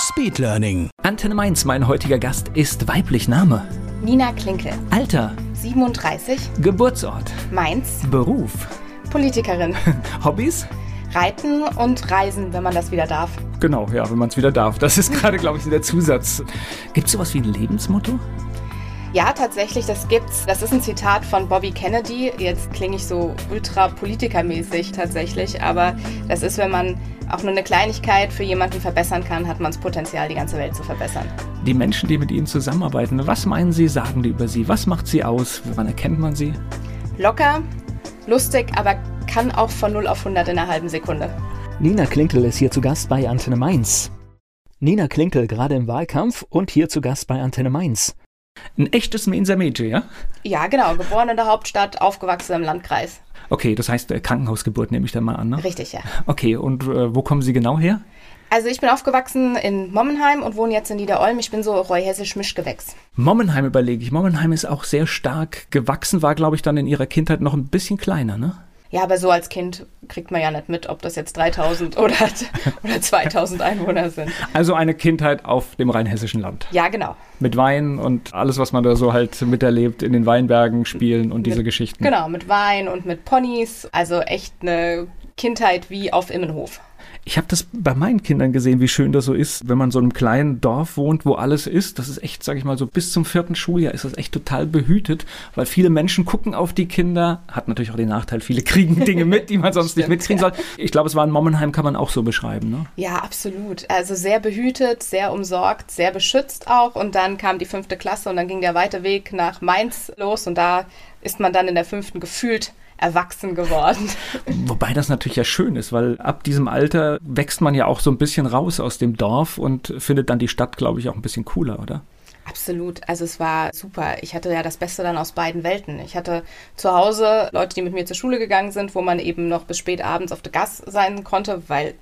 Speedlearning. Antenne Mainz, mein heutiger Gast, ist weiblich Name. Nina Klinke, Alter, 37, Geburtsort, Mainz, Beruf, Politikerin. Hobbys? Reiten und Reisen, wenn man das wieder darf. Genau, ja, wenn man es wieder darf. Das ist gerade, glaube ich, der Zusatz. Gibt es sowas wie ein Lebensmotto? Ja, tatsächlich, das gibt's. Das ist ein Zitat von Bobby Kennedy. Jetzt klinge ich so ultra politikermäßig tatsächlich, aber das ist, wenn man auch nur eine Kleinigkeit für jemanden verbessern kann, hat man das Potenzial, die ganze Welt zu verbessern. Die Menschen, die mit Ihnen zusammenarbeiten, was meinen Sie, sagen die über Sie? Was macht Sie aus? Woran erkennt man Sie? Locker, lustig, aber kann auch von 0 auf 100 in einer halben Sekunde. Nina Klinkel ist hier zu Gast bei Antenne Mainz. Nina Klinkel gerade im Wahlkampf und hier zu Gast bei Antenne Mainz. Ein echtes Mainzer Mädchen, ja? Ja, genau. Geboren in der Hauptstadt, aufgewachsen im Landkreis. Okay, das heißt äh, Krankenhausgeburt nehme ich dann mal an, ne? Richtig, ja. Okay, und äh, wo kommen Sie genau her? Also ich bin aufgewachsen in Mommenheim und wohne jetzt in Niederolm. Ich bin so reuhessisch Mischgewächs. Mommenheim überlege ich. Mommenheim ist auch sehr stark gewachsen, war, glaube ich, dann in Ihrer Kindheit noch ein bisschen kleiner, ne? Ja, aber so als Kind kriegt man ja nicht mit, ob das jetzt 3000 oder, oder 2000 Einwohner sind. Also eine Kindheit auf dem rheinhessischen Land. Ja, genau. Mit Wein und alles, was man da so halt miterlebt, in den Weinbergen spielen und diese mit, Geschichten. Genau, mit Wein und mit Ponys. Also echt eine Kindheit wie auf Immenhof. Ich habe das bei meinen Kindern gesehen, wie schön das so ist, wenn man so in einem kleinen Dorf wohnt, wo alles ist. Das ist echt, sage ich mal so, bis zum vierten Schuljahr ist das echt total behütet, weil viele Menschen gucken auf die Kinder. Hat natürlich auch den Nachteil, viele kriegen Dinge mit, die man sonst Stimmt, nicht mitkriegen soll. Ich glaube, es war in Mommenheim, kann man auch so beschreiben. Ne? Ja, absolut. Also sehr behütet, sehr umsorgt, sehr beschützt auch. Und dann kam die fünfte Klasse und dann ging der weite Weg nach Mainz los und da ist man dann in der fünften gefühlt erwachsen geworden. Wobei das natürlich ja schön ist, weil ab diesem Alter wächst man ja auch so ein bisschen raus aus dem Dorf und findet dann die Stadt, glaube ich, auch ein bisschen cooler, oder? Absolut. Also es war super. Ich hatte ja das Beste dann aus beiden Welten. Ich hatte zu Hause Leute, die mit mir zur Schule gegangen sind, wo man eben noch bis spät abends auf der Gas sein konnte, weil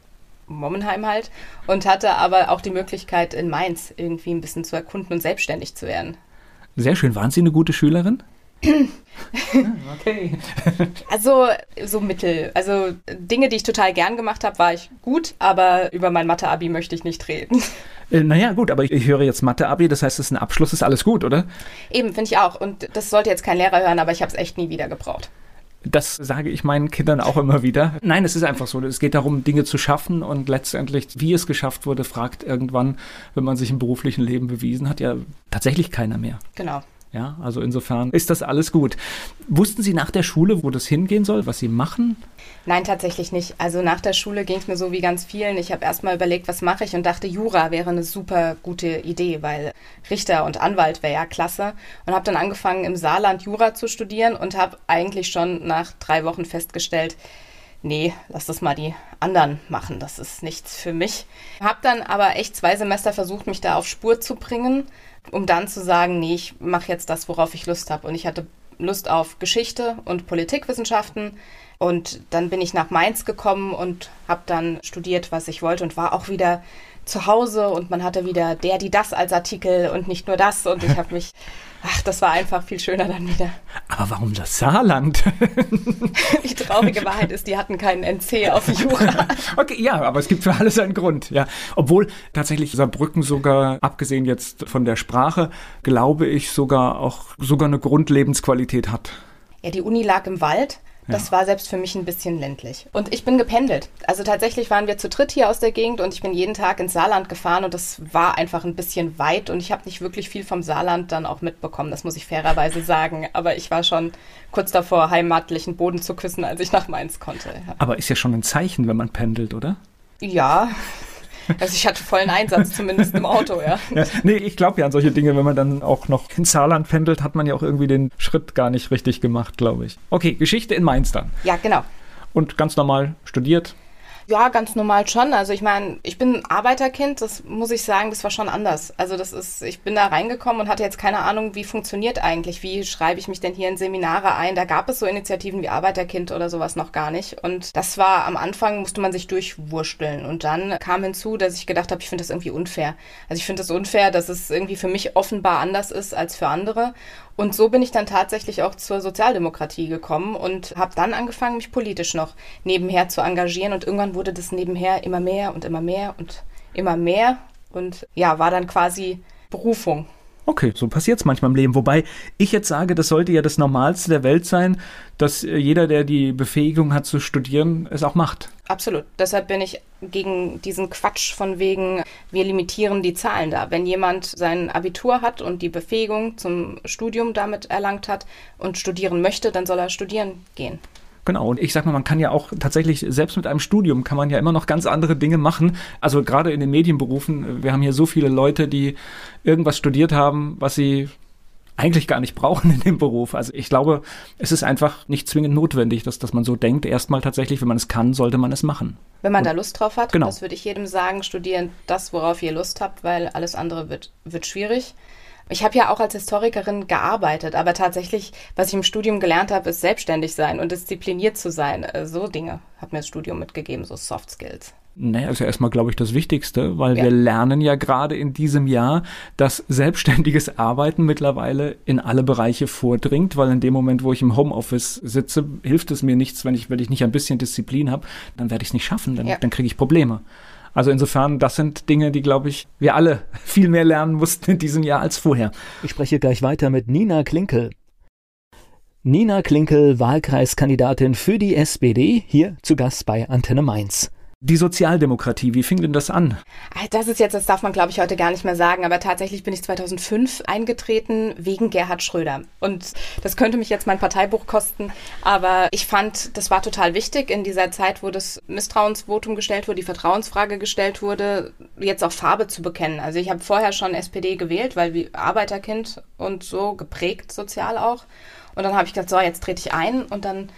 Mommenheim halt. Und hatte aber auch die Möglichkeit, in Mainz irgendwie ein bisschen zu erkunden und selbstständig zu werden. Sehr schön. Waren Sie eine gute Schülerin? okay. Also so mittel. Also Dinge, die ich total gern gemacht habe, war ich gut, aber über mein Mathe-Abi möchte ich nicht reden. Äh, naja, gut, aber ich höre jetzt Mathe-Abi, das heißt, es ist ein Abschluss, ist alles gut, oder? Eben, finde ich auch. Und das sollte jetzt kein Lehrer hören, aber ich habe es echt nie wieder gebraucht. Das sage ich meinen Kindern auch immer wieder. Nein, es ist einfach so. Es geht darum, Dinge zu schaffen und letztendlich, wie es geschafft wurde, fragt irgendwann, wenn man sich im beruflichen Leben bewiesen hat, ja tatsächlich keiner mehr. Genau. Ja, also insofern ist das alles gut. Wussten Sie nach der Schule, wo das hingehen soll, was Sie machen? Nein, tatsächlich nicht. Also nach der Schule ging es mir so wie ganz vielen. Ich habe erstmal überlegt, was mache ich und dachte, Jura wäre eine super gute Idee, weil Richter und Anwalt wäre ja klasse. Und habe dann angefangen, im Saarland Jura zu studieren und habe eigentlich schon nach drei Wochen festgestellt, nee, lass das mal die anderen machen, das ist nichts für mich. Habe dann aber echt zwei Semester versucht, mich da auf Spur zu bringen, um dann zu sagen, nee, ich mache jetzt das, worauf ich Lust habe. Und ich hatte Lust auf Geschichte und Politikwissenschaften. Und dann bin ich nach Mainz gekommen und habe dann studiert, was ich wollte und war auch wieder zu Hause und man hatte wieder der, die das als Artikel und nicht nur das und ich habe mich, ach, das war einfach viel schöner dann wieder. Aber warum das Saarland? Die traurige Wahrheit ist, die hatten keinen NC auf Jura. okay, ja, aber es gibt für alles einen Grund, ja. Obwohl tatsächlich Saarbrücken sogar, abgesehen jetzt von der Sprache, glaube ich, sogar auch sogar eine Grundlebensqualität hat. Ja, die Uni lag im Wald. Das war selbst für mich ein bisschen ländlich. Und ich bin gependelt. Also tatsächlich waren wir zu dritt hier aus der Gegend und ich bin jeden Tag ins Saarland gefahren und das war einfach ein bisschen weit und ich habe nicht wirklich viel vom Saarland dann auch mitbekommen, das muss ich fairerweise sagen. Aber ich war schon kurz davor, heimatlichen Boden zu küssen, als ich nach Mainz konnte. Ja. Aber ist ja schon ein Zeichen, wenn man pendelt, oder? Ja. Also ich hatte vollen Einsatz, zumindest im Auto, ja. Ja, nee, ich glaube ja an solche Dinge. Wenn man dann auch noch ins Saarland pendelt, hat man ja auch irgendwie den Schritt gar nicht richtig gemacht, glaube ich. Okay, Geschichte in Mainz dann. Ja, genau. Und ganz normal studiert. Ja, ganz normal schon. Also ich meine, ich bin Arbeiterkind, das muss ich sagen, das war schon anders. Also das ist, ich bin da reingekommen und hatte jetzt keine Ahnung, wie funktioniert eigentlich, wie schreibe ich mich denn hier in Seminare ein. Da gab es so Initiativen wie Arbeiterkind oder sowas noch gar nicht. Und das war am Anfang, musste man sich durchwursteln. Und dann kam hinzu, dass ich gedacht habe, ich finde das irgendwie unfair. Also ich finde das unfair, dass es irgendwie für mich offenbar anders ist als für andere. Und so bin ich dann tatsächlich auch zur Sozialdemokratie gekommen und habe dann angefangen, mich politisch noch nebenher zu engagieren. Und irgendwann wurde das nebenher immer mehr und immer mehr und immer mehr. Und ja, war dann quasi Berufung. Okay, so passiert es manchmal im Leben. Wobei ich jetzt sage, das sollte ja das Normalste der Welt sein, dass jeder, der die Befähigung hat zu studieren, es auch macht. Absolut. Deshalb bin ich gegen diesen Quatsch von wegen, wir limitieren die Zahlen da. Wenn jemand sein Abitur hat und die Befähigung zum Studium damit erlangt hat und studieren möchte, dann soll er studieren gehen. Genau, und ich sag mal, man kann ja auch tatsächlich, selbst mit einem Studium kann man ja immer noch ganz andere Dinge machen. Also gerade in den Medienberufen, wir haben hier so viele Leute, die irgendwas studiert haben, was sie eigentlich gar nicht brauchen in dem Beruf. Also ich glaube, es ist einfach nicht zwingend notwendig, dass, dass man so denkt. Erstmal tatsächlich, wenn man es kann, sollte man es machen. Wenn man Und, da Lust drauf hat, genau. das würde ich jedem sagen, studieren das, worauf ihr Lust habt, weil alles andere wird, wird schwierig. Ich habe ja auch als Historikerin gearbeitet, aber tatsächlich, was ich im Studium gelernt habe, ist selbstständig sein und diszipliniert zu sein. Äh, so Dinge hat mir das Studium mitgegeben, so Soft Skills. Naja, ist ja erstmal, glaube ich, das Wichtigste, weil ja. wir lernen ja gerade in diesem Jahr, dass selbstständiges Arbeiten mittlerweile in alle Bereiche vordringt, weil in dem Moment, wo ich im Homeoffice sitze, hilft es mir nichts, wenn ich, wenn ich nicht ein bisschen Disziplin habe, dann werde ich es nicht schaffen, dann, ja. dann kriege ich Probleme. Also insofern, das sind Dinge, die, glaube ich, wir alle viel mehr lernen mussten in diesem Jahr als vorher. Ich spreche gleich weiter mit Nina Klinkel. Nina Klinkel, Wahlkreiskandidatin für die SPD, hier zu Gast bei Antenne Mainz. Die Sozialdemokratie, wie fing denn das an? Ah, das ist jetzt, das darf man glaube ich heute gar nicht mehr sagen, aber tatsächlich bin ich 2005 eingetreten wegen Gerhard Schröder. Und das könnte mich jetzt mein Parteibuch kosten, aber ich fand, das war total wichtig in dieser Zeit, wo das Misstrauensvotum gestellt wurde, die Vertrauensfrage gestellt wurde, jetzt auch Farbe zu bekennen. Also ich habe vorher schon SPD gewählt, weil wie Arbeiterkind und so geprägt sozial auch. Und dann habe ich gesagt, so, jetzt trete ich ein und dann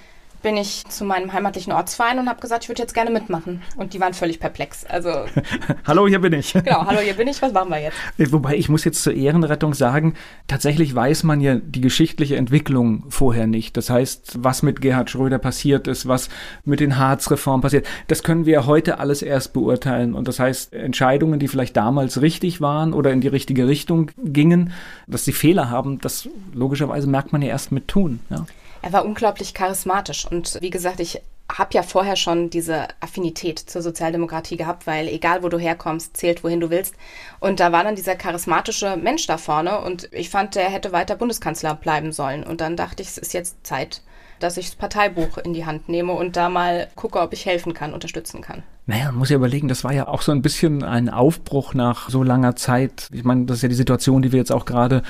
bin ich zu meinem heimatlichen Ortsverein und habe gesagt, ich würde jetzt gerne mitmachen. Und die waren völlig perplex. Also hallo, hier bin ich. Genau, hallo, hier bin ich. Was machen wir jetzt? Wobei ich muss jetzt zur Ehrenrettung sagen, tatsächlich weiß man ja die geschichtliche Entwicklung vorher nicht. Das heißt, was mit Gerhard Schröder passiert ist, was mit den Harz-Reformen passiert, das können wir heute alles erst beurteilen. Und das heißt, Entscheidungen, die vielleicht damals richtig waren oder in die richtige Richtung gingen, dass sie Fehler haben, das logischerweise merkt man ja erst mit tun. Ja. Er war unglaublich charismatisch und wie gesagt, ich habe ja vorher schon diese Affinität zur Sozialdemokratie gehabt, weil egal wo du herkommst, zählt wohin du willst. Und da war dann dieser charismatische Mensch da vorne und ich fand, der hätte weiter Bundeskanzler bleiben sollen. Und dann dachte ich, es ist jetzt Zeit, dass ich das Parteibuch in die Hand nehme und da mal gucke, ob ich helfen kann, unterstützen kann. Naja, man muss ja überlegen, das war ja auch so ein bisschen ein Aufbruch nach so langer Zeit. Ich meine, das ist ja die Situation, die wir jetzt auch gerade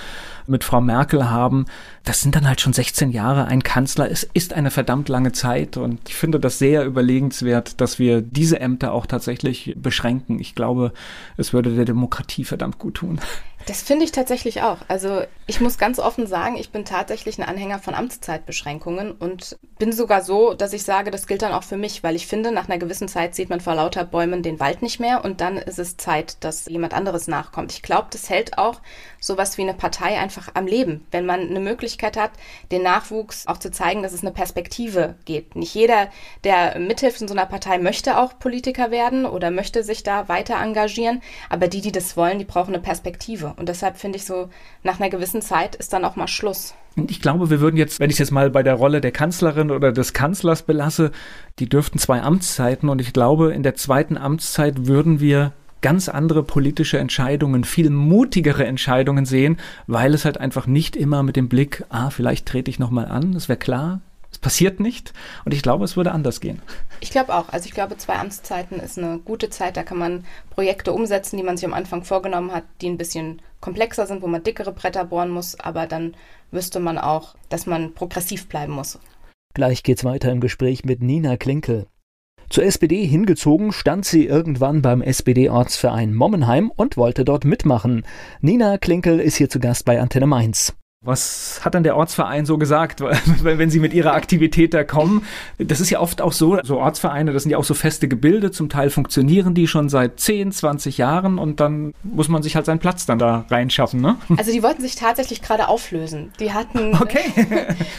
mit Frau Merkel haben. Das sind dann halt schon 16 Jahre ein Kanzler. Es ist eine verdammt lange Zeit und ich finde das sehr überlegenswert, dass wir diese Ämter auch tatsächlich beschränken. Ich glaube, es würde der Demokratie verdammt gut tun. Das finde ich tatsächlich auch. Also ich muss ganz offen sagen, ich bin tatsächlich ein Anhänger von Amtszeitbeschränkungen und bin sogar so, dass ich sage, das gilt dann auch für mich, weil ich finde, nach einer gewissen Zeit sieht man vor lauter Bäumen den Wald nicht mehr und dann ist es Zeit, dass jemand anderes nachkommt. Ich glaube, das hält auch sowas wie eine Partei einfach am Leben, wenn man eine Möglichkeit hat, den Nachwuchs auch zu zeigen, dass es eine Perspektive geht. Nicht jeder, der mithilft in so einer Partei, möchte auch Politiker werden oder möchte sich da weiter engagieren, aber die, die das wollen, die brauchen eine Perspektive. Und deshalb finde ich so, nach einer gewissen Zeit ist dann auch mal Schluss. Ich glaube, wir würden jetzt, wenn ich es jetzt mal bei der Rolle der Kanzlerin oder des Kanzlers belasse, die dürften zwei Amtszeiten und ich glaube, in der zweiten Amtszeit würden wir ganz andere politische Entscheidungen, viel mutigere Entscheidungen sehen, weil es halt einfach nicht immer mit dem Blick, ah, vielleicht trete ich nochmal an, das wäre klar, passiert nicht und ich glaube, es würde anders gehen. Ich glaube auch. Also ich glaube, zwei Amtszeiten ist eine gute Zeit. Da kann man Projekte umsetzen, die man sich am Anfang vorgenommen hat, die ein bisschen komplexer sind, wo man dickere Bretter bohren muss, aber dann wüsste man auch, dass man progressiv bleiben muss. Gleich geht's weiter im Gespräch mit Nina Klinkel. Zur SPD hingezogen stand sie irgendwann beim SPD-Ortsverein Mommenheim und wollte dort mitmachen. Nina Klinkel ist hier zu Gast bei Antenne Mainz. Was hat dann der Ortsverein so gesagt, wenn Sie mit Ihrer Aktivität da kommen? Das ist ja oft auch so, so Ortsvereine, das sind ja auch so feste Gebilde, zum Teil funktionieren die schon seit 10, 20 Jahren und dann muss man sich halt seinen Platz dann da reinschaffen, ne? Also die wollten sich tatsächlich gerade auflösen. Die hatten, okay.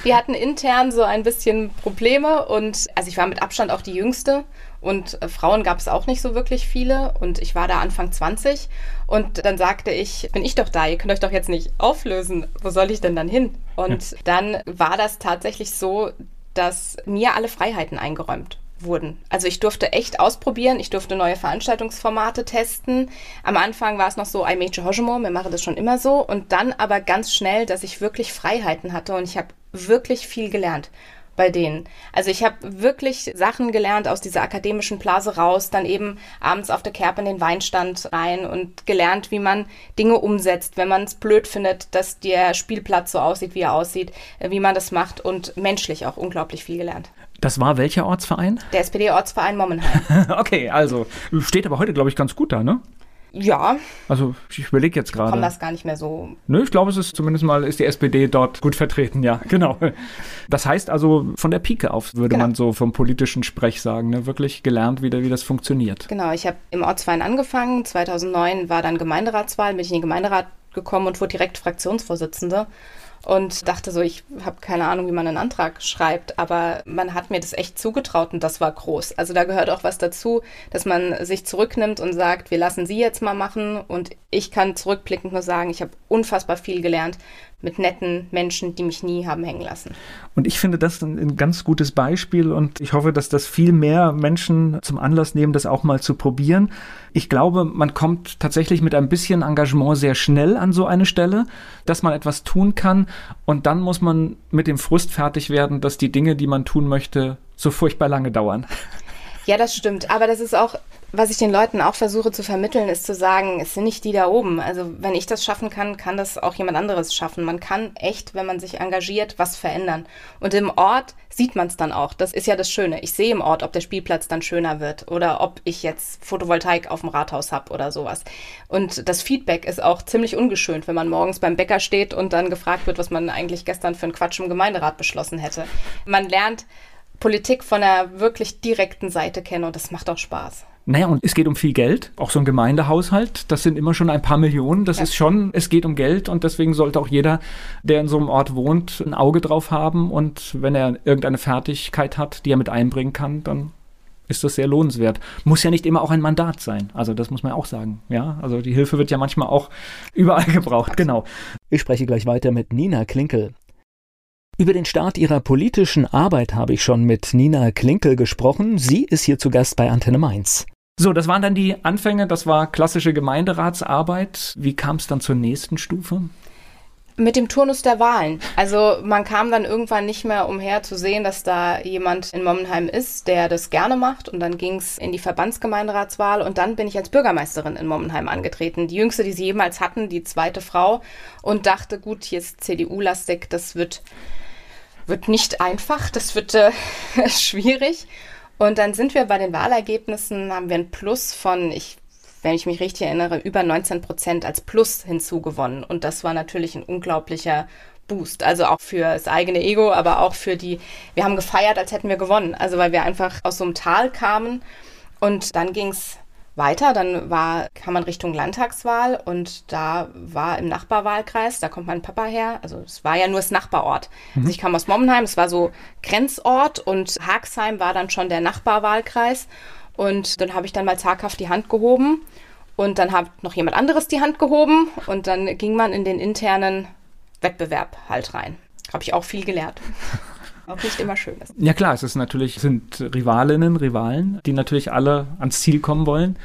die hatten intern so ein bisschen Probleme und also ich war mit Abstand auch die Jüngste und äh, Frauen gab es auch nicht so wirklich viele. Und ich war da Anfang 20. Und dann sagte ich, bin ich doch da, ihr könnt euch doch jetzt nicht auflösen. Wo soll ich denn dann hin? Und dann war das tatsächlich so, dass mir alle Freiheiten eingeräumt wurden. Also ich durfte echt ausprobieren, ich durfte neue Veranstaltungsformate testen. Am Anfang war es noch so, I made Hojimo, wir machen das schon immer so. Und dann aber ganz schnell, dass ich wirklich Freiheiten hatte und ich habe wirklich viel gelernt bei denen. Also ich habe wirklich Sachen gelernt aus dieser akademischen Blase raus, dann eben abends auf der Kerb in den Weinstand rein und gelernt, wie man Dinge umsetzt, wenn man es blöd findet, dass der Spielplatz so aussieht, wie er aussieht, äh, wie man das macht und menschlich auch unglaublich viel gelernt. Das war welcher Ortsverein? Der SPD-Ortsverein Mommenheim. okay, also steht aber heute, glaube ich, ganz gut da, ne? Ja. Also ich überlege jetzt gerade. Kommt das gar nicht mehr so. Nö, ich glaube, es ist zumindest mal, ist die SPD dort gut vertreten, ja, genau. Das heißt also von der Pike auf, würde genau. man so vom politischen Sprech sagen, ne? wirklich gelernt wieder, wie das funktioniert. Genau, ich habe im Ortsverein angefangen, 2009 war dann Gemeinderatswahl, bin ich in den Gemeinderat gekommen und wurde direkt Fraktionsvorsitzende und dachte so, ich habe keine Ahnung, wie man einen Antrag schreibt, aber man hat mir das echt zugetraut und das war groß. Also da gehört auch was dazu, dass man sich zurücknimmt und sagt, wir lassen Sie jetzt mal machen und ich kann zurückblickend nur sagen, ich habe unfassbar viel gelernt mit netten Menschen, die mich nie haben hängen lassen. Und ich finde das ein, ein, ganz gutes Beispiel und ich hoffe, dass das viel mehr Menschen zum Anlass nehmen, das auch mal zu probieren. Ich glaube, man kommt tatsächlich mit ein bisschen Engagement sehr schnell an so eine Stelle, dass man etwas tun kann und dann muss man mit dem Frust fertig werden, dass die Dinge, die man tun möchte, so furchtbar lange dauern. Ja, das stimmt. Aber das ist auch was ich den Leuten auch versuche zu vermitteln, ist zu sagen, es sind nicht die da oben. Also wenn ich das schaffen kann, kann das auch jemand anderes schaffen. Man kann echt, wenn man sich engagiert, was verändern. Und im Ort sieht man es dann auch. Das ist ja das Schöne. Ich sehe im Ort, ob der Spielplatz dann schöner wird oder ob ich jetzt Photovoltaik auf dem Rathaus habe oder sowas. Und das Feedback ist auch ziemlich ungeschönt, wenn man morgens beim Bäcker steht und dann gefragt wird, was man eigentlich gestern für einen Quatsch im Gemeinderat beschlossen hätte. Man lernt Politik von einer wirklich direkten Seite kennen und das macht auch Spaß. Naja, und es geht um viel Geld. Auch so ein Gemeindehaushalt, das sind immer schon ein paar Millionen. Das ja. ist schon, es geht um Geld und deswegen sollte auch jeder, der in so einem Ort wohnt, ein Auge drauf haben. Und wenn er irgendeine Fertigkeit hat, die er mit einbringen kann, dann ist das sehr lohnenswert. Muss ja nicht immer auch ein Mandat sein. Also das muss man auch sagen. Ja, also die Hilfe wird ja manchmal auch überall gebraucht. Genau. Ich spreche gleich weiter mit Nina Klinkel. Über den Start ihrer politischen Arbeit habe ich schon mit Nina Klinkel gesprochen. Sie ist hier zu Gast bei Antenne Mainz. So, das waren dann die Anfänge, das war klassische Gemeinderatsarbeit. Wie kam es dann zur nächsten Stufe? Mit dem Turnus der Wahlen. Also man kam dann irgendwann nicht mehr umher zu sehen, dass da jemand in Mommenheim ist, der das gerne macht. Und dann ging es in die Verbandsgemeinderatswahl und dann bin ich als Bürgermeisterin in Mommenheim angetreten. Die jüngste, die sie jemals hatten, die zweite Frau. Und dachte, gut, hier ist CDU-lastig, das wird wird nicht einfach, das wird äh, schwierig. Und dann sind wir bei den Wahlergebnissen, haben wir ein Plus von, ich, wenn ich mich richtig erinnere, über 19 Prozent als Plus hinzugewonnen. Und das war natürlich ein unglaublicher Boost. Also auch für das eigene Ego, aber auch für die, wir haben gefeiert, als hätten wir gewonnen. Also weil wir einfach aus so einem Tal kamen. Und dann ging es weiter. Dann war, kam man Richtung Landtagswahl und da war im Nachbarwahlkreis, da kommt mein Papa her, also es war ja nur das Nachbarort. Mhm. Also ich kam aus Mommenheim, es war so Grenzort und Haxheim war dann schon der Nachbarwahlkreis und dann habe ich dann mal zaghaft die Hand gehoben und dann hat noch jemand anderes die Hand gehoben und dann ging man in den internen Wettbewerb halt rein. Habe ich auch viel gelernt. auch nicht immer schön ist. Ja klar, es ist natürlich, sind Rivalinnen, Rivalen, die natürlich alle ans Ziel kommen wollen.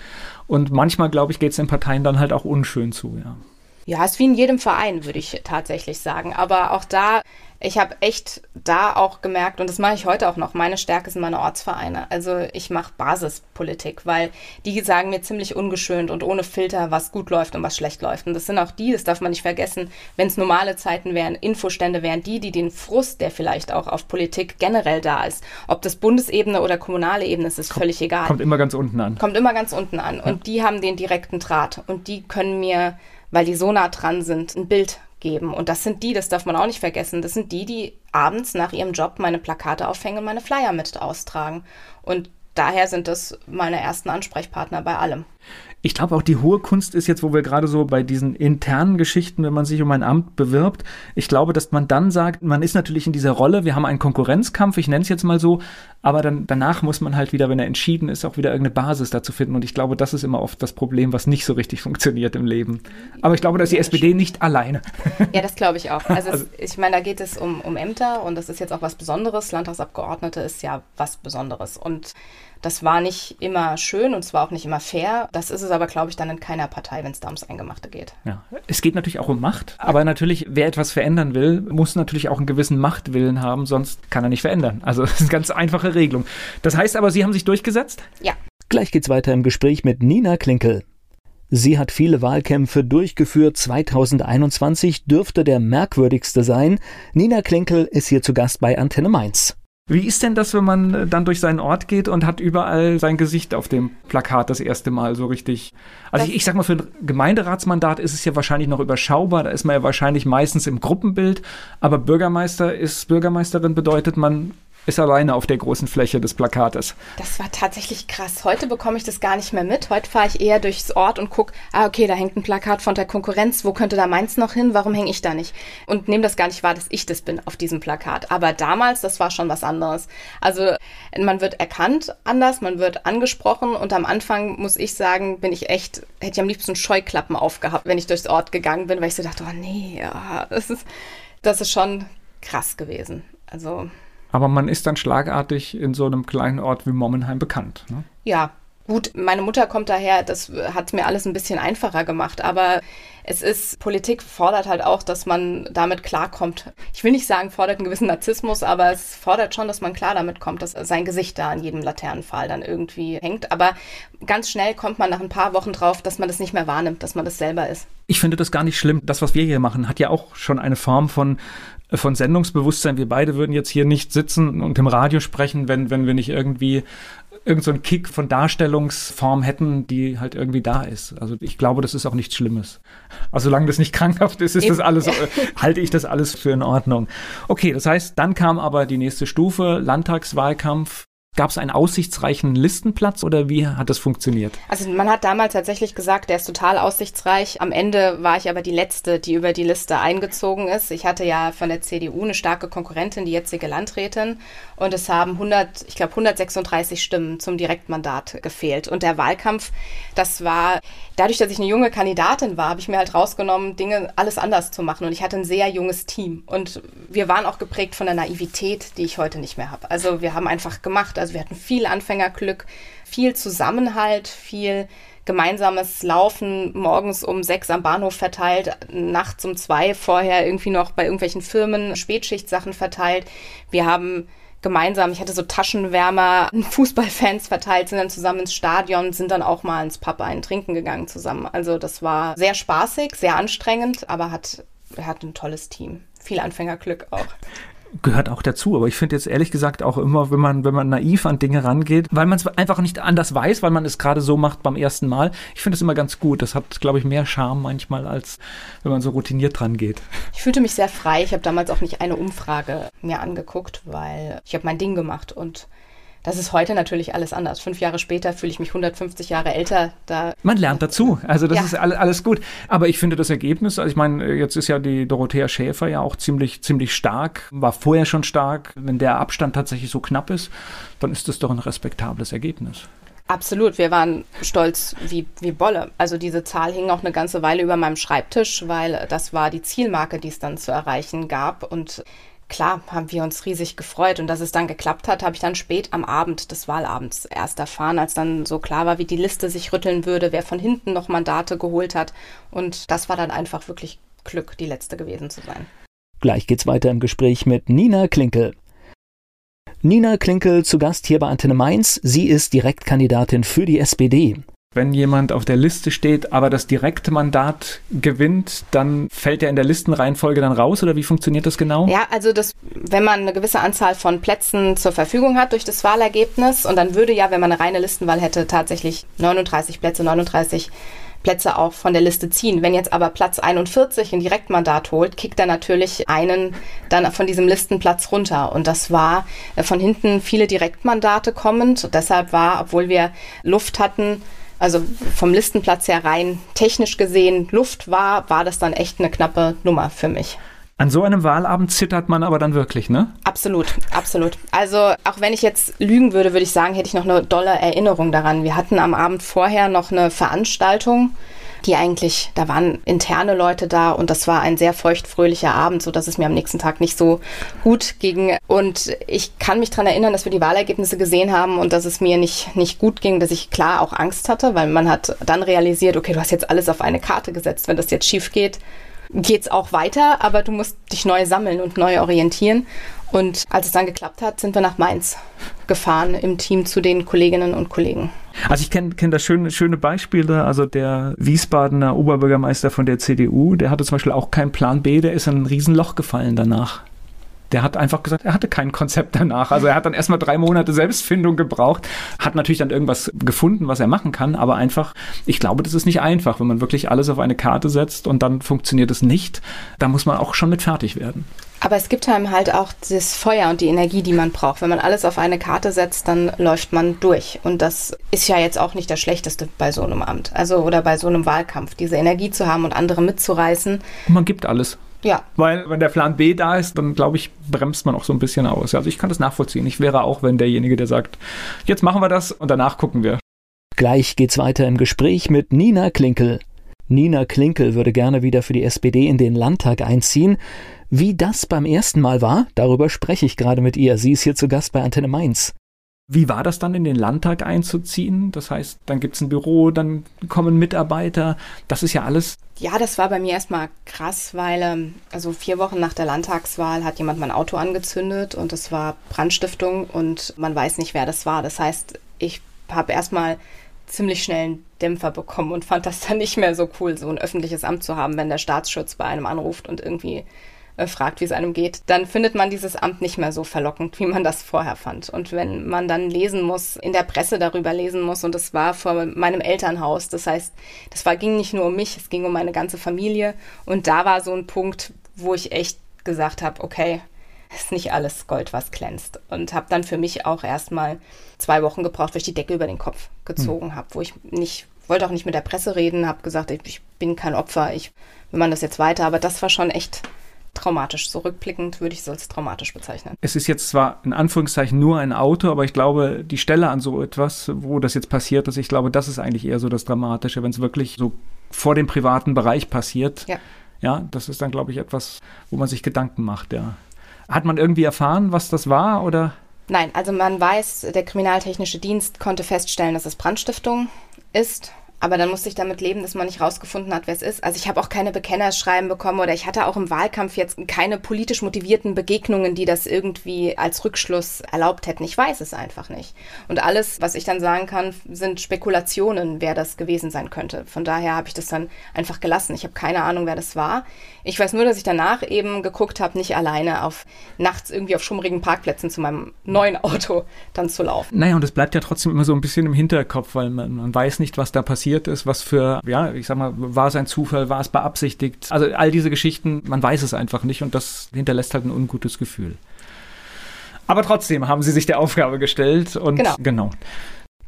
Und manchmal, glaube ich, geht es den Parteien dann halt auch unschön zu, ja. Ja, ist wie in jedem Verein, würde ich tatsächlich sagen. Aber auch da ich habe echt da auch gemerkt, und das mache ich heute auch noch, meine Stärke sind meine Ortsvereine. Also ich mache Basispolitik, weil die sagen mir ziemlich ungeschönt und ohne Filter, was gut läuft und was schlecht läuft. Und das sind auch die, das darf man nicht vergessen, wenn es normale Zeiten wären, Infostände wären, die, die den Frust, der vielleicht auch auf Politik generell da ist, ob das Bundesebene oder kommunale Ebene ist, ist kommt, völlig egal. Kommt immer ganz unten an. Kommt immer ganz unten an. Und die haben den direkten Draht und die können mir, weil die so nah dran sind, ein Bild geben. Und das sind die, das darf man auch nicht vergessen, das sind die, die abends nach ihrem Job meine Plakate aufhängen und meine Flyer mit austragen. Und daher sind das meine ersten Ansprechpartner bei allem. Ich glaube auch die hohe Kunst ist jetzt, wo wir gerade so bei diesen internen Geschichten, wenn man sich um ein Amt bewirbt, ich glaube, dass man dann sagt, man ist natürlich in dieser Rolle, wir haben einen Konkurrenzkampf, ich nenne es jetzt mal so, aber dann danach muss man halt wieder, wenn er entschieden ist, auch wieder irgendeine Basis dazu finden. Und ich glaube, das ist immer oft das Problem, was nicht so richtig funktioniert im Leben. Aber ich glaube, dass die SPD nicht alleine. Ja, das glaube ich auch. Also, also es, ich meine, da geht es um, um Ämter und das ist jetzt auch was Besonderes. Landtagsabgeordnete ist ja was Besonderes. Und das war nicht immer schön und es war auch nicht immer fair. Das ist es aber, glaube ich, dann in keiner Partei, wenn es da ums Eingemachte geht. Ja, es geht natürlich auch um Macht, aber natürlich, wer etwas verändern will, muss natürlich auch einen gewissen Machtwillen haben, sonst kann er nicht verändern. Also das ist eine ganz einfache Regelung. Das heißt aber, Sie haben sich durchgesetzt? Ja. Gleich geht's weiter im Gespräch mit Nina Klinkel. Sie hat viele Wahlkämpfe durchgeführt. 2021 dürfte der merkwürdigste sein. Nina Klinkel ist hier zu Gast bei Antenne Mainz. Wie ist denn das, wenn man äh, dann durch seinen Ort geht und hat überall sein Gesicht auf dem Plakat das erste Mal so richtig? Also ich, ich, sag mal, für ein Gemeinderatsmandat ist es ja wahrscheinlich noch überschaubar. Da ist man ja wahrscheinlich meistens im Gruppenbild. Aber Bürgermeister ist, Bürgermeisterin bedeutet, man ist alleine auf der großen Fläche des Plakates. Das war tatsächlich krass. Heute bekomme ich das gar nicht mehr mit. Heute fahre ich eher durchs Ort und gucke, ah, okay, da hängt ein Plakat von der Konkurrenz. Wo könnte da meins noch hin? Warum hänge ich da nicht? Und nehme das gar nicht wahr, dass ich das bin auf diesem Plakat. Aber damals, das war schon was anderes. Also man wird erkannt anders, man wird angesprochen und am Anfang muss ich sagen, bin ich echt, hätte ich am liebsten Scheuklappen aufgehabt, wenn ich durchs Ort gegangen bin, weil ich so dachte, oh nee, ja, das ist, das ist schon krass gewesen. Also aber man ist dann schlagartig in so einem kleinen Ort wie Mommenheim bekannt. Ne? Ja, gut, meine Mutter kommt daher, das hat mir alles ein bisschen einfacher gemacht, aber es ist, Politik fordert halt auch, dass man damit klarkommt. Ich will nicht sagen, fordert einen gewissen Narzissmus, aber es fordert schon, dass man klar damit kommt, dass sein Gesicht da an jedem Laternenpfahl dann irgendwie hängt. Aber ganz schnell kommt man nach ein paar Wochen drauf, dass man das nicht mehr wahrnimmt, dass man das selber ist. Ich finde das gar nicht schlimm. Das, was wir hier machen, hat ja auch schon eine Form von von Sendungsbewusstsein. Wir beide würden jetzt hier nicht sitzen und im Radio sprechen, wenn, wenn wir nicht irgendwie irgend so einen Kick von Darstellungsform hätten, die halt irgendwie da ist. Also ich glaube, das ist auch nichts Schlimmes. Also solange das nicht krankhaft ist, ist das alles, halte ich das alles für in Ordnung. Okay, das heißt, dann kam aber die nächste Stufe, Landtagswahlkampf. Gab es einen aussichtsreichen Listenplatz oder wie hat das funktioniert? Also man hat damals tatsächlich gesagt, der ist total aussichtsreich. Am Ende war ich aber die Letzte, die über die Liste eingezogen ist. Ich hatte ja von der CDU eine starke Konkurrentin, die jetzige Landrätin. Und es haben 100, ich glaube 136 Stimmen zum Direktmandat gefehlt. Und der Wahlkampf, das war, dadurch, dass ich eine junge Kandidatin war, habe ich mir halt rausgenommen, Dinge alles anders zu machen. Und ich hatte ein sehr junges Team. Und wir waren auch geprägt von der Naivität, die ich heute nicht mehr habe. Also wir haben einfach gemacht. Also wir hatten viel Anfängerglück, viel Zusammenhalt, viel gemeinsames Laufen morgens um sechs am Bahnhof verteilt, nachts um zwei vorher irgendwie noch bei irgendwelchen Firmen Spätschichtsachen verteilt. Wir haben gemeinsam, ich hatte so Taschenwärmer, Fußballfans verteilt, sind dann zusammen ins Stadion, sind dann auch mal ins Pub einen trinken gegangen zusammen. Also das war sehr spaßig, sehr anstrengend, aber hat, hat ein tolles Team. Viel Anfängerglück auch gehört auch dazu. Aber ich finde jetzt ehrlich gesagt auch immer, wenn man, wenn man naiv an Dinge rangeht, weil man es einfach nicht anders weiß, weil man es gerade so macht beim ersten Mal. Ich finde es immer ganz gut. Das hat, glaube ich, mehr Charme manchmal, als wenn man so routiniert dran geht. Ich fühlte mich sehr frei. Ich habe damals auch nicht eine Umfrage mir angeguckt, weil ich habe mein Ding gemacht und das ist heute natürlich alles anders. Fünf Jahre später fühle ich mich 150 Jahre älter. Da Man lernt dazu. Also das ja. ist alles, gut. Aber ich finde das Ergebnis, also ich meine, jetzt ist ja die Dorothea Schäfer ja auch ziemlich, ziemlich stark, war vorher schon stark. Wenn der Abstand tatsächlich so knapp ist, dann ist das doch ein respektables Ergebnis. Absolut, wir waren stolz wie, wie Bolle. Also diese Zahl hing auch eine ganze Weile über meinem Schreibtisch, weil das war die Zielmarke, die es dann zu erreichen gab. Und klar haben wir uns riesig gefreut und dass es dann geklappt hat, habe ich dann spät am Abend des Wahlabends erst erfahren, als dann so klar war, wie die Liste sich rütteln würde, wer von hinten noch Mandate geholt hat. Und das war dann einfach wirklich Glück, die letzte gewesen zu sein. Gleich geht's weiter im Gespräch mit Nina Klinkel. Nina Klinkel zu Gast hier bei Antenne Mainz. Sie ist Direktkandidatin für die SPD wenn jemand auf der Liste steht, aber das Direktmandat gewinnt, dann fällt er in der Listenreihenfolge dann raus oder wie funktioniert das genau? Ja, also das, wenn man eine gewisse Anzahl von Plätzen zur Verfügung hat durch das Wahlergebnis und dann würde ja, wenn man eine reine Listenwahl hätte, tatsächlich 39 Plätze, 39 Plätze auch von der Liste ziehen. Wenn jetzt aber Platz 41 ein Direktmandat holt, kickt er natürlich einen dann von diesem Listenplatz runter. Und das war äh, von hinten viele Direktmandate kommend. Deshalb war, obwohl wir Luft hatten, also vom Listenplatz her rein technisch gesehen Luft war, war das dann echt eine knappe Nummer für mich. An so einem Wahlabend zittert man aber dann wirklich, ne? Absolut, absolut. Also auch wenn ich jetzt lügen würde, würde ich sagen, hätte ich noch eine dolle Erinnerung daran. Wir hatten am Abend vorher noch eine Veranstaltung, die eigentlich, da waren interne Leute da und das war ein sehr feuchtfröhlicher Abend, so dass es mir am nächsten Tag nicht so gut ging. Und ich kann mich daran erinnern, dass wir die Wahlergebnisse gesehen haben und dass es mir nicht, nicht gut ging, dass ich klar auch Angst hatte, weil man hat dann realisiert, okay, du hast jetzt alles auf eine Karte gesetzt. Wenn das jetzt schief geht, geht's auch weiter, aber du musst dich neu sammeln und neu orientieren. Und als es dann geklappt hat, sind wir nach Mainz gefahren im Team zu den Kolleginnen und Kollegen. Also ich kenne kenn da schöne, schöne Beispiele. Also der Wiesbadener Oberbürgermeister von der CDU, der hatte zum Beispiel auch keinen Plan B, der ist in ein Riesenloch gefallen danach. Der hat einfach gesagt, er hatte kein Konzept danach. Also er hat dann erstmal drei Monate Selbstfindung gebraucht, hat natürlich dann irgendwas gefunden, was er machen kann, aber einfach, ich glaube, das ist nicht einfach, wenn man wirklich alles auf eine Karte setzt und dann funktioniert es nicht. Da muss man auch schon mit fertig werden. Aber es gibt einem halt auch das Feuer und die Energie, die man braucht. Wenn man alles auf eine Karte setzt, dann läuft man durch. Und das ist ja jetzt auch nicht das Schlechteste bei so einem Amt. Also oder bei so einem Wahlkampf, diese Energie zu haben und andere mitzureißen. Und man gibt alles. Ja. Weil, wenn der Plan B da ist, dann glaube ich, bremst man auch so ein bisschen aus. Also ich kann das nachvollziehen. Ich wäre auch, wenn derjenige, der sagt, jetzt machen wir das und danach gucken wir. Gleich geht's weiter im Gespräch mit Nina Klinkel. Nina Klinkel würde gerne wieder für die SPD in den Landtag einziehen. Wie das beim ersten Mal war, darüber spreche ich gerade mit ihr. Sie ist hier zu Gast bei Antenne Mainz. Wie war das dann in den Landtag einzuziehen? Das heißt, dann gibt es ein Büro, dann kommen Mitarbeiter. Das ist ja alles. Ja, das war bei mir erstmal krass, weil ähm, also vier Wochen nach der Landtagswahl hat jemand mein Auto angezündet und es war Brandstiftung und man weiß nicht, wer das war. Das heißt, ich habe erstmal ziemlich schnell einen Dämpfer bekommen und fand das dann nicht mehr so cool, so ein öffentliches Amt zu haben, wenn der Staatsschutz bei einem anruft und irgendwie äh, fragt, wie es einem geht, dann findet man dieses Amt nicht mehr so verlockend, wie man das vorher fand. Und wenn man dann lesen muss, in der Presse darüber lesen muss, und das war vor meinem Elternhaus, das heißt, das war, ging nicht nur um mich, es ging um meine ganze Familie. Und da war so ein Punkt, wo ich echt gesagt habe, okay, ist nicht alles Gold, was glänzt. Und habe dann für mich auch erstmal zwei Wochen gebraucht, weil ich die Decke über den Kopf gezogen hm. habe, wo ich nicht, wollte auch nicht mit der Presse reden, habe gesagt, ich, ich bin kein Opfer, ich will man das jetzt weiter. Aber das war schon echt traumatisch. So rückblickend würde ich es als traumatisch bezeichnen. Es ist jetzt zwar in Anführungszeichen nur ein Auto, aber ich glaube, die Stelle an so etwas, wo das jetzt passiert ist, ich glaube, das ist eigentlich eher so das Dramatische, wenn es wirklich so vor dem privaten Bereich passiert. Ja. Ja, das ist dann, glaube ich, etwas, wo man sich Gedanken macht, ja. Hat man irgendwie erfahren, was das war oder? Nein, also man weiß, der Kriminaltechnische Dienst konnte feststellen, dass es Brandstiftung ist aber dann musste ich damit leben, dass man nicht rausgefunden hat, wer es ist. Also ich habe auch keine Bekennerschreiben bekommen oder ich hatte auch im Wahlkampf jetzt keine politisch motivierten Begegnungen, die das irgendwie als Rückschluss erlaubt hätten. Ich weiß es einfach nicht. Und alles, was ich dann sagen kann, sind Spekulationen, wer das gewesen sein könnte. Von daher habe ich das dann einfach gelassen. Ich habe keine Ahnung, wer das war. Ich weiß nur, dass ich danach eben geguckt habe, nicht alleine auf nachts irgendwie auf schummrigen Parkplätzen zu meinem neuen Auto dann zu laufen. Naja, und es bleibt ja trotzdem immer so ein bisschen im Hinterkopf, weil man, man weiß nicht, was da passiert ist, was für, ja, ich sag mal, war es ein Zufall, war es beabsichtigt? Also all diese Geschichten, man weiß es einfach nicht und das hinterlässt halt ein ungutes Gefühl. Aber trotzdem haben sie sich der Aufgabe gestellt und genau. genau.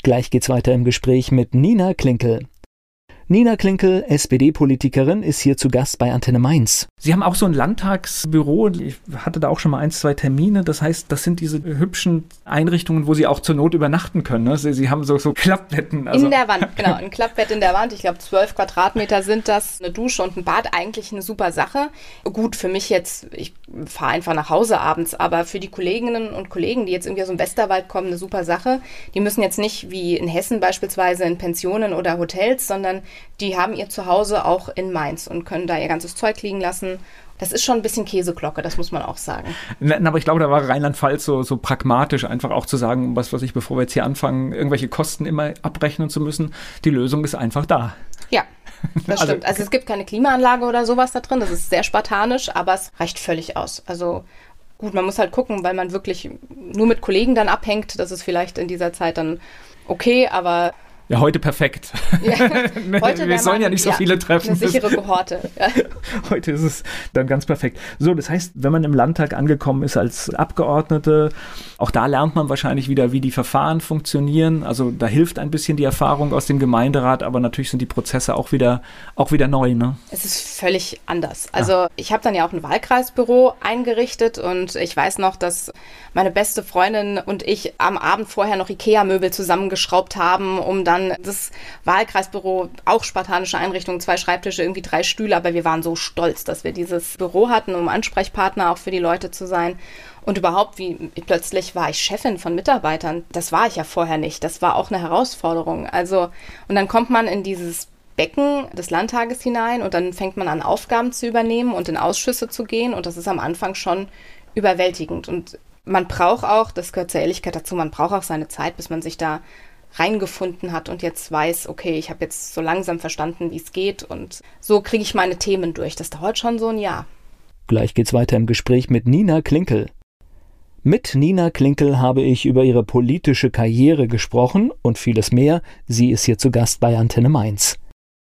Gleich geht's weiter im Gespräch mit Nina Klinkel. Nina Klinkel, SPD-Politikerin, ist hier zu Gast bei Antenne Mainz. Sie haben auch so ein Landtagsbüro. Ich hatte da auch schon mal ein, zwei Termine. Das heißt, das sind diese hübschen Einrichtungen, wo Sie auch zur Not übernachten können. Ne? Sie, Sie, haben so, so Klappbetten. Also. In der Wand, genau. Ein Klappbett in der Wand. Ich glaube, zwölf Quadratmeter sind das. Eine Dusche und ein Bad. Eigentlich eine super Sache. Gut, für mich jetzt, ich fahre einfach nach Hause abends. Aber für die Kolleginnen und Kollegen, die jetzt irgendwie aus dem Westerwald kommen, eine super Sache. Die müssen jetzt nicht wie in Hessen beispielsweise in Pensionen oder Hotels, sondern die haben ihr Zuhause auch in Mainz und können da ihr ganzes Zeug liegen lassen. Das ist schon ein bisschen Käseglocke, das muss man auch sagen. Aber ich glaube, da war Rheinland-Pfalz so, so pragmatisch, einfach auch zu sagen, was weiß ich, bevor wir jetzt hier anfangen, irgendwelche Kosten immer abrechnen zu müssen. Die Lösung ist einfach da. Ja, das also, stimmt. Also es gibt keine Klimaanlage oder sowas da drin. Das ist sehr spartanisch, aber es reicht völlig aus. Also gut, man muss halt gucken, weil man wirklich nur mit Kollegen dann abhängt. Das ist vielleicht in dieser Zeit dann okay, aber Ja, heute perfekt. Ja, heute Wir sollen ja nicht so ja, viele treffen. Eine sichere Kohorte. Ja. Heute ist es dann ganz perfekt. So, das heißt, wenn man im Landtag angekommen ist als Abgeordnete, auch da lernt man wahrscheinlich wieder, wie die Verfahren funktionieren. Also da hilft ein bisschen die Erfahrung aus dem Gemeinderat, aber natürlich sind die Prozesse auch wieder, auch wieder neu. Ne? Es ist völlig anders. Also ich habe dann ja auch ein Wahlkreisbüro eingerichtet und ich weiß noch, dass meine beste Freundin und ich am Abend vorher noch Ikea-Möbel zusammengeschraubt haben, um dann dann das Wahlkreisbüro, auch spartanische Einrichtung, zwei Schreibtische, irgendwie drei Stühle, aber wir waren so stolz, dass wir dieses Büro hatten, um Ansprechpartner auch für die Leute zu sein. Und überhaupt, wie plötzlich war ich Chefin von Mitarbeitern. Das war ich ja vorher nicht. Das war auch eine Herausforderung. Also, und dann kommt man in dieses Becken des Landtages hinein und dann fängt man an, Aufgaben zu übernehmen und in Ausschüsse zu gehen. Und das ist am Anfang schon überwältigend. Und man braucht auch, das gehört zur Ehrlichkeit dazu, man braucht auch seine Zeit, bis man sich da reingefunden hat und jetzt weiß, okay, ich habe jetzt so langsam verstanden, wie es geht und so kriege ich meine Themen durch. Das dauert schon so ein Jahr. Gleich geht's weiter im Gespräch mit Nina Klinkel. Mit Nina Klinkel habe ich über ihre politische Karriere gesprochen und vieles mehr. Sie ist hier zu Gast bei Antenne Mainz.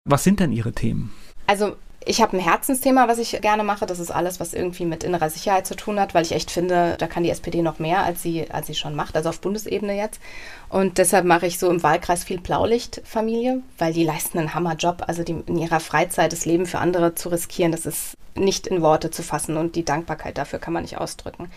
Was sind denn Ihre Themen? Also ich habe ein Herzensthema, was ich gerne mache. Das ist alles, was irgendwie mit innerer Sicherheit zu tun hat, weil ich echt finde, da kann die SPD noch mehr, als sie, als sie schon macht, also auf Bundesebene jetzt. Und deshalb mache ich so im Wahlkreis viel Blaulichtfamilie, weil die leisten einen Hammerjob. Also die, in ihrer Freizeit das Leben für andere zu riskieren, das ist nicht in Worte zu fassen und die Dankbarkeit dafür kann man nicht ausdrücken.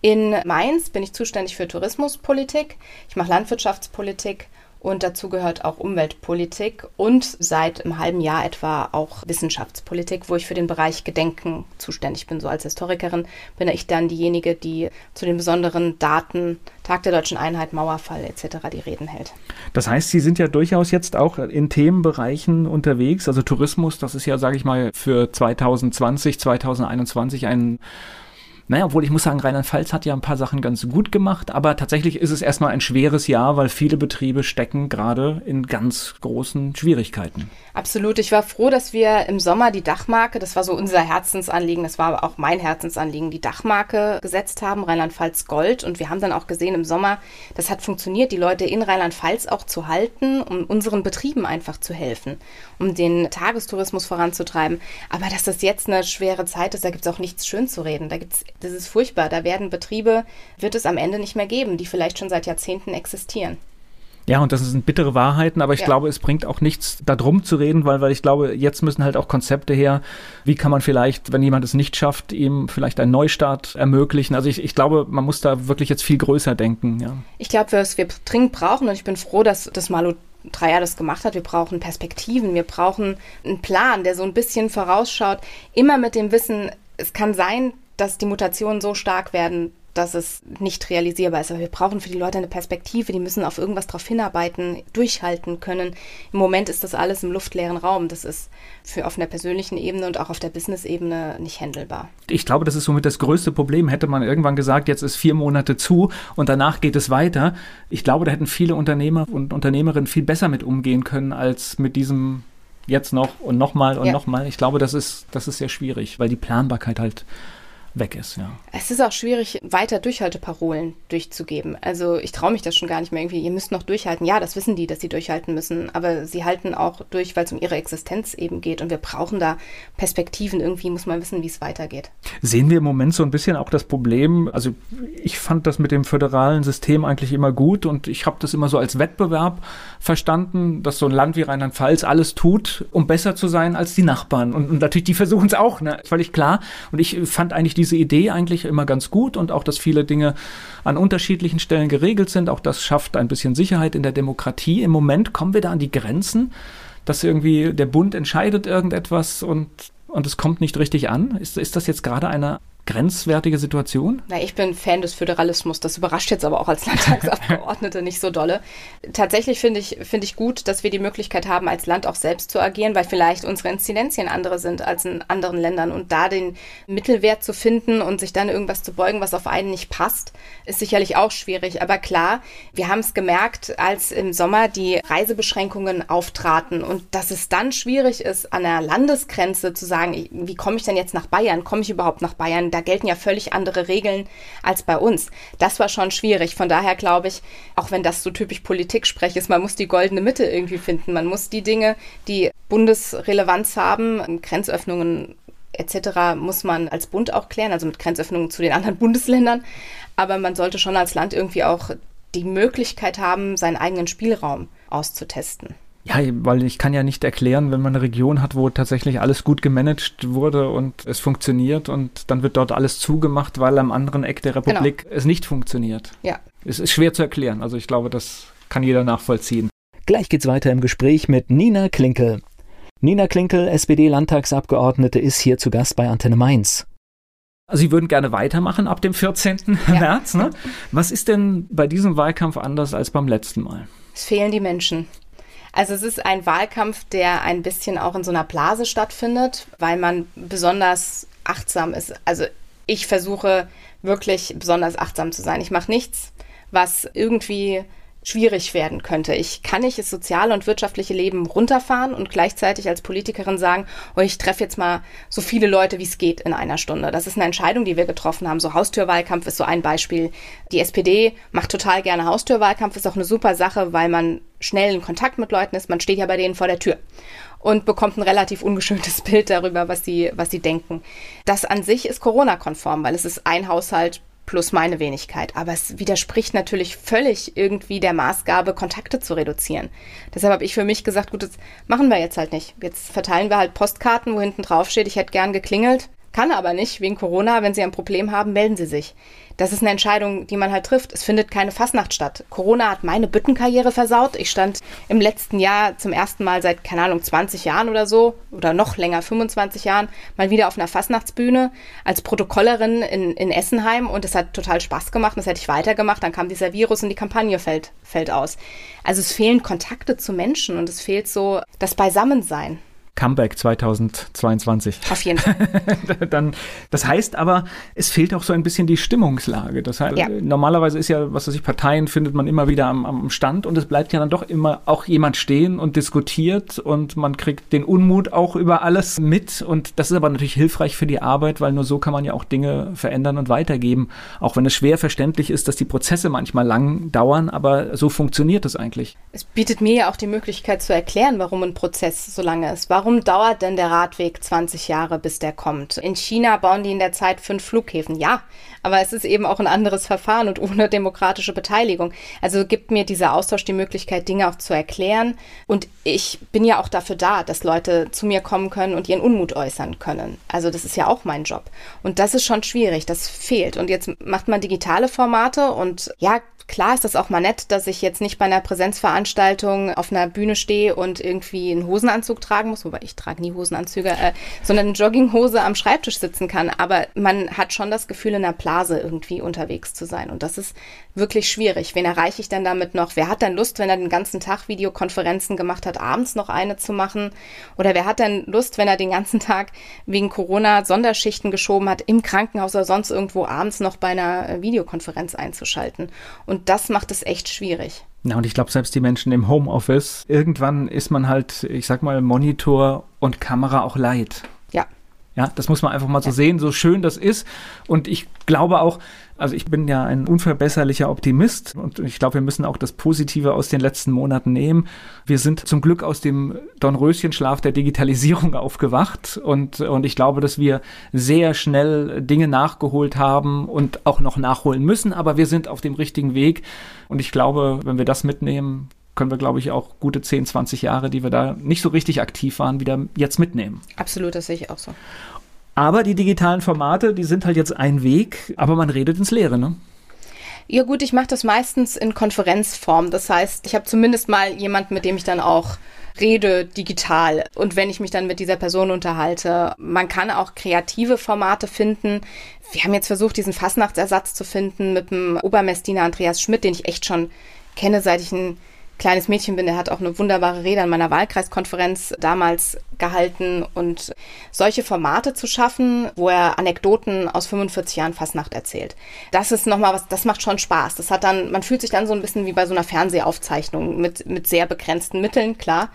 In Mainz bin ich zuständig für Tourismuspolitik. Ich mache Landwirtschaftspolitik und dazu gehört auch Umweltpolitik und seit einem halben Jahr etwa auch Wissenschaftspolitik, wo ich für den Bereich Gedenken zuständig bin. So als Historikerin bin ich dann diejenige, die zu den besonderen Daten, Tag der deutschen Einheit, Mauerfall etc. die Reden hält. Das heißt, Sie sind ja durchaus jetzt auch in Themenbereichen unterwegs. Also Tourismus, das ist ja, sage ich mal, für 2020, 2021 ein naja, obwohl ich muss sagen, Rheinland-Pfalz hat ja ein paar Sachen ganz gut gemacht, aber tatsächlich ist es erstmal ein schweres Jahr, weil viele Betriebe stecken gerade in ganz großen Schwierigkeiten. Absolut. Ich war froh, dass wir im Sommer die Dachmarke, das war so unser Herzensanliegen, das war auch mein Herzensanliegen, die Dachmarke gesetzt haben, Rheinland-Pfalz Gold. Und wir haben dann auch gesehen im Sommer, das hat funktioniert, die Leute in Rheinland-Pfalz auch zu halten, um unseren Betrieben einfach zu helfen, um den Tagestourismus voranzutreiben. Aber dass das jetzt eine schwere Zeit ist, da gibt es auch nichts schön zu reden. Da gibt's das ist furchtbar. Da werden Betriebe, wird es am Ende nicht mehr geben, die vielleicht schon seit Jahrzehnten existieren. Ja, und das sind bittere Wahrheiten, aber ich ja. glaube, es bringt auch nichts, darum zu reden, weil, weil ich glaube, jetzt müssen halt auch Konzepte her. Wie kann man vielleicht, wenn jemand es nicht schafft, ihm vielleicht einen Neustart ermöglichen? Also ich, ich glaube, man muss da wirklich jetzt viel größer denken. Ja. Ich glaube, was wir dringend brauchen, und ich bin froh, dass das Malu drei Jahre das gemacht hat. Wir brauchen Perspektiven, wir brauchen einen Plan, der so ein bisschen vorausschaut, immer mit dem Wissen, es kann sein, dass die Mutationen so stark werden, dass es nicht realisierbar ist. Aber wir brauchen für die Leute eine Perspektive, die müssen auf irgendwas drauf hinarbeiten, durchhalten können. Im Moment ist das alles im luftleeren Raum. Das ist für auf einer persönlichen Ebene und auch auf der Business-Ebene nicht handelbar. Ich glaube, das ist somit das größte Problem. Hätte man irgendwann gesagt, jetzt ist vier Monate zu und danach geht es weiter. Ich glaube, da hätten viele Unternehmer und Unternehmerinnen viel besser mit umgehen können als mit diesem jetzt noch und nochmal und ja. nochmal. Ich glaube, das ist, das ist sehr schwierig, weil die Planbarkeit halt weg ist. Ja. Es ist auch schwierig, weiter Durchhalteparolen durchzugeben. Also ich traue mich das schon gar nicht mehr irgendwie. Ihr müsst noch durchhalten. Ja, das wissen die, dass sie durchhalten müssen. Aber sie halten auch durch, weil es um ihre Existenz eben geht. Und wir brauchen da Perspektiven. Irgendwie muss man wissen, wie es weitergeht. Sehen wir im Moment so ein bisschen auch das Problem. Also ich fand das mit dem föderalen System eigentlich immer gut und ich habe das immer so als Wettbewerb verstanden, dass so ein Land wie Rheinland-Pfalz alles tut, um besser zu sein als die Nachbarn. Und, und natürlich, die versuchen es auch, ne? völlig klar. Und ich fand eigentlich die diese Idee eigentlich immer ganz gut und auch, dass viele Dinge an unterschiedlichen Stellen geregelt sind. Auch das schafft ein bisschen Sicherheit in der Demokratie. Im Moment kommen wir da an die Grenzen, dass irgendwie der Bund entscheidet irgendetwas und, und es kommt nicht richtig an. Ist, ist das jetzt gerade eine grenzwertige Situation? Na, ich bin Fan des Föderalismus. Das überrascht jetzt aber auch als Landtagsabgeordnete nicht so dolle. Tatsächlich finde ich, finde ich gut, dass wir die Möglichkeit haben, als Land auch selbst zu agieren, weil vielleicht unsere Inzidenzien andere sind als in anderen Ländern. Und da den Mittelwert zu finden und sich dann irgendwas zu beugen, was auf einen nicht passt, ist sicherlich auch schwierig. Aber klar, wir haben es gemerkt, als im Sommer die Reisebeschränkungen auftraten und dass es dann schwierig ist, an der Landesgrenze zu sagen, wie komme ich denn jetzt nach Bayern? Komme ich überhaupt nach Bayern? Da gelten ja völlig andere Regeln als bei uns. Das war schon schwierig. Von daher glaube ich, auch wenn das so typisch Politik spreche, ist, man muss die goldene Mitte irgendwie finden. Man muss die Dinge, die Bundesrelevanz haben, Grenzöffnungen etc. muss man als Bund auch klären, also mit Grenzöffnungen zu den anderen Bundesländern. Aber man sollte schon als Land irgendwie auch die Möglichkeit haben, seinen eigenen Spielraum auszutesten. Ja, weil ich kann ja nicht erklären, wenn man eine Region hat, wo tatsächlich alles gut gemanagt wurde und es funktioniert und dann wird dort alles zugemacht, weil am anderen Eck der genau. Republik genau. es nicht funktioniert. Ja. Es ist schwer zu erklären. Also ich glaube, das kann jeder nachvollziehen. Gleich geht's weiter im Gespräch mit Nina Klinkel. Nina Klinkel, SPD-Landtagsabgeordnete, ist hier zu Gast bei Antenne Mainz. Sie würden gerne weitermachen ab dem 14. Ja. März. Ne? Was ist denn bei diesem Wahlkampf anders als beim letzten Mal? Es fehlen die Menschen. Also es ist ein Wahlkampf, der ein bisschen auch in so einer Blase stattfindet, weil man besonders achtsam ist. Also ich versuche wirklich besonders achtsam zu sein. Ich mache nichts, was irgendwie schwierig werden könnte. Ich kann nicht das soziale und wirtschaftliche Leben runterfahren und gleichzeitig als Politikerin sagen, oh, ich treffe jetzt mal so viele Leute, wie es geht in einer Stunde. Das ist eine Entscheidung, die wir getroffen haben. So Haustürwahlkampf ist so ein Beispiel. Die SPD macht total gerne Haustürwahlkampf, ist auch eine super Sache, weil man schnell in Kontakt mit Leuten ist. Man steht ja bei denen vor der Tür und bekommt ein relativ ungeschöntes Bild darüber, was sie, was sie denken. Das an sich ist Corona-konform, weil es ist ein Haushalt plus meine Wenigkeit. Aber es widerspricht natürlich völlig irgendwie der Maßgabe, Kontakte zu reduzieren. Deshalb habe ich für mich gesagt, gut, das machen wir jetzt halt nicht. Jetzt verteilen wir halt Postkarten, wo hinten drauf steht, ich hätte gern geklingelt. Kann aber nicht wegen Corona. Wenn Sie ein Problem haben, melden Sie sich das ist eine Entscheidung, die man halt trifft. Es findet keine Fastnacht statt. Corona hat meine Büttenkarriere versaut. Ich stand im letzten Jahr zum ersten Mal seit, keine Ahnung, 20 Jahren oder so, oder noch länger, 25 Jahren, mal wieder auf einer Fastnachtsbühne als Protokollerin in, in Essenheim und es hat total Spaß gemacht. Das hätte ich weitergemacht. Dann kam dieser Virus und die Kampagne fällt, fällt aus. Also es fehlen Kontakte zu Menschen und es fehlt so das Beisammensein. Comeback 2022. Auf jeden Fall. Dann, das heißt aber, es fehlt auch so ein bisschen die Stimmungslage. Das heißt, ja. normalerweise ist ja, was weiß ich, Parteien findet man immer wieder am, am Stand und es bleibt ja dann doch immer auch jemand stehen und diskutiert und man kriegt den Unmut auch über alles mit und das ist aber natürlich hilfreich für die Arbeit, weil nur so kann man ja auch Dinge verändern und weitergeben. Auch wenn es schwer verständlich ist, dass die Prozesse manchmal lang dauern, aber so funktioniert es eigentlich. Es bietet mir ja auch die Möglichkeit zu erklären, warum ein Prozess so lange ist. Warum Warum dauert denn der Radweg 20 Jahre, bis der kommt? In China bauen die in der Zeit fünf Flughäfen. Ja, aber es ist eben auch ein anderes Verfahren und ohne demokratische Beteiligung. Also gibt mir dieser Austausch die Möglichkeit, Dinge auch zu erklären. Und ich bin ja auch dafür da, dass Leute zu mir kommen können und ihren Unmut äußern können. Also das ist ja auch mein Job. Und das ist schon schwierig, das fehlt. Und jetzt macht man digitale Formate und ja, Klar ist das auch mal nett, dass ich jetzt nicht bei einer Präsenzveranstaltung auf einer Bühne stehe und irgendwie einen Hosenanzug tragen muss, wobei ich trage nie Hosenanzüge, äh, sondern eine Jogginghose am Schreibtisch sitzen kann. Aber man hat schon das Gefühl, in einer Blase irgendwie unterwegs zu sein. Und das ist wirklich schwierig. Wen erreiche ich denn damit noch? Wer hat denn Lust, wenn er den ganzen Tag Videokonferenzen gemacht hat, abends noch eine zu machen? Oder wer hat denn Lust, wenn er den ganzen Tag wegen Corona Sonderschichten geschoben hat, im Krankenhaus oder sonst irgendwo abends noch bei einer äh, Videokonferenz einzuschalten? Und das macht es echt schwierig. Ja, und ich glaube, selbst die Menschen im Homeoffice, irgendwann ist man halt, ich sag mal, Monitor und Kamera auch leid. Ja. Das muss man einfach mal so sehen, so schön das ist. Und ich glaube auch, also ich bin ja ein unverbesserlicher Optimist und ich glaube, wir müssen auch das Positive aus den letzten Monaten nehmen. Wir sind zum Glück aus dem Dornröschenschlaf der Digitalisierung aufgewacht und, und ich glaube, dass wir sehr schnell Dinge nachgeholt haben und auch noch nachholen müssen, aber wir sind auf dem richtigen Weg und ich glaube, wenn wir das mitnehmen, können wir, glaube ich, auch gute 10, 20 Jahre, die wir da nicht so richtig aktiv waren, wieder jetzt mitnehmen. Absolut, das sehe ich auch so. Aber die digitalen Formate, die sind halt jetzt ein Weg, aber man redet ins Leere, ne? Ja gut, ich mache das meistens in Konferenzform. Das heißt, ich habe zumindest mal jemanden, mit dem ich dann auch rede digital und wenn ich mich dann mit dieser Person unterhalte. Man kann auch kreative Formate finden. Wir haben jetzt versucht, diesen Fastnachtsersatz zu finden mit dem Obermessdiener Andreas Schmidt, den ich echt schon kenne, seit ich ein kleines Mädchen bin, der hat auch eine wunderbare Rede an meiner Wahlkreiskonferenz damals gehalten und solche Formate zu schaffen, wo er Anekdoten aus 45 Jahren Fastnacht erzählt. Das ist nochmal was, das macht schon Spaß. Das hat dann, man fühlt sich dann so ein bisschen wie bei so einer Fernsehaufzeichnung mit, mit sehr begrenzten Mitteln, klar.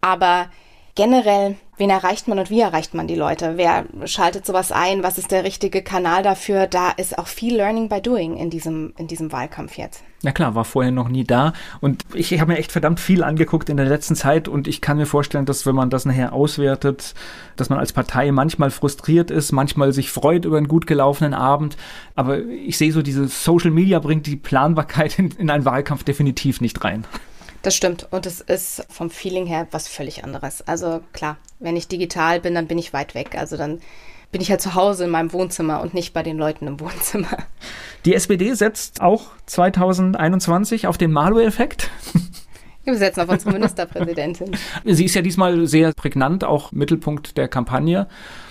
Aber generell, wen erreicht man und wie erreicht man die Leute? Wer schaltet sowas ein? Was ist der richtige Kanal dafür? Da ist auch viel Learning by Doing in diesem, in diesem Wahlkampf jetzt. Na klar, war vorher noch nie da. Und ich habe mir echt verdammt viel angeguckt in der letzten Zeit und ich kann mir vorstellen, dass wenn man das nachher auswertet, dass man als Partei manchmal frustriert ist, manchmal sich freut über einen gut gelaufenen Abend. Aber ich sehe so, diese Social Media bringt die Planbarkeit in, in einen Wahlkampf definitiv nicht rein. Das stimmt. Und es ist vom Feeling her was völlig anderes. Also klar, wenn ich digital bin, dann bin ich weit weg. Also dann bin ich halt zu Hause in meinem Wohnzimmer und nicht bei den Leuten im Wohnzimmer. Die SPD setzt auch 2021 auf den Malu-Effekt. Wir setzen auf unsere Ministerpräsidentin. Sie ist ja diesmal sehr prägnant, auch Mittelpunkt der Kampagne.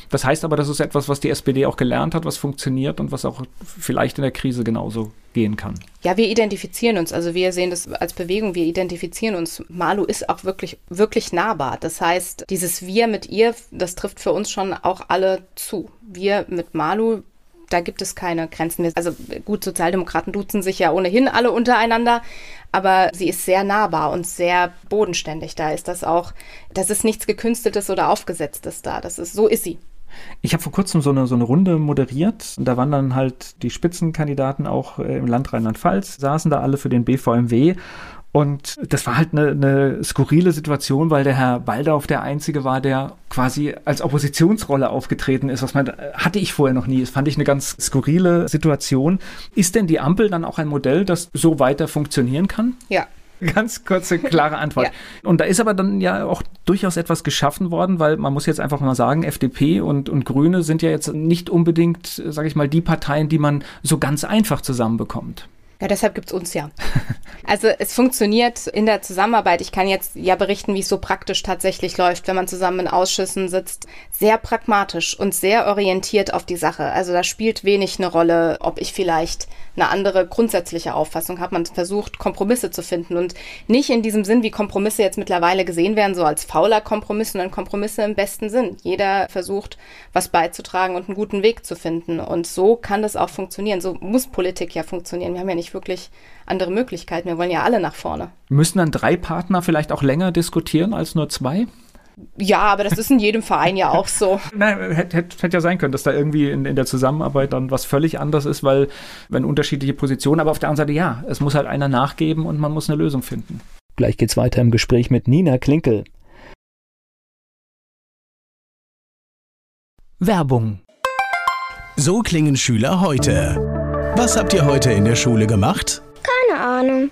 Das heißt aber, das ist etwas, was die SPD auch gelernt hat, was funktioniert und was auch vielleicht in der Krise genauso gehen kann. Ja, wir identifizieren uns. Also wir sehen das als Bewegung, wir identifizieren uns. Malu ist auch wirklich, wirklich nahbar. Das heißt, dieses Wir mit ihr, das trifft für uns schon auch alle zu. Wir mit Malu, da gibt es keine Grenzen. Also gut, Sozialdemokraten duzen sich ja ohnehin alle untereinander, aber sie ist sehr nahbar und sehr bodenständig. Da ist das auch, das ist nichts Gekünsteltes oder Aufgesetztes da. Das ist, so ist sie. Ich habe vor kurzem so eine, so eine Runde moderiert. Da waren dann halt die Spitzenkandidaten auch äh, im Land Rheinland-Pfalz, saßen da alle für den BVMW. Und das war halt eine, eine skurrile Situation, weil der Herr Baldauf der Einzige war, der quasi als Oppositionsrolle aufgetreten ist. Was man hatte ich vorher noch nie. Das fand ich eine ganz skurrile Situation. Ist denn die Ampel dann auch ein Modell, das so weiter funktionieren kann? Ja, Ganz kurze, klare Antwort. ja. Und da ist aber dann ja auch durchaus etwas geschaffen worden, weil man muss jetzt einfach mal sagen, FDP und, und Grüne sind ja jetzt nicht unbedingt, sage ich mal, die Parteien, die man so ganz einfach zusammenbekommt. Ja, deshalb gibt's uns ja. Also es funktioniert in der Zusammenarbeit. Ich kann jetzt ja berichten, wie es so praktisch tatsächlich läuft, wenn man zusammen in Ausschüssen sitzt. Sehr pragmatisch und sehr orientiert auf die Sache. Also da spielt wenig eine Rolle, ob ich vielleicht eine andere grundsätzliche Auffassung habe. Man versucht, Kompromisse zu finden und nicht in diesem Sinn, wie Kompromisse jetzt mittlerweile gesehen werden, so als fauler Kompromiss, sondern Kompromisse im besten Sinn. Jeder versucht, was beizutragen und einen guten Weg zu finden. Und so kann das auch funktionieren. So muss Politik ja funktionieren. Wir haben ja nicht wirklich andere Möglichkeiten. Wir wollen ja alle nach vorne. Müssen dann drei Partner vielleicht auch länger diskutieren als nur zwei? Ja, aber das ist in jedem Verein ja auch so. Nein, hätte, hätte, hätte ja sein können, dass da irgendwie in, in der Zusammenarbeit dann was völlig anderes ist, weil wenn unterschiedliche Positionen, aber auf der anderen Seite ja, es muss halt einer nachgeben und man muss eine Lösung finden. Gleich geht's weiter im Gespräch mit Nina Klinkel. Werbung. So klingen Schüler heute. Was habt ihr heute in der Schule gemacht? Keine Ahnung.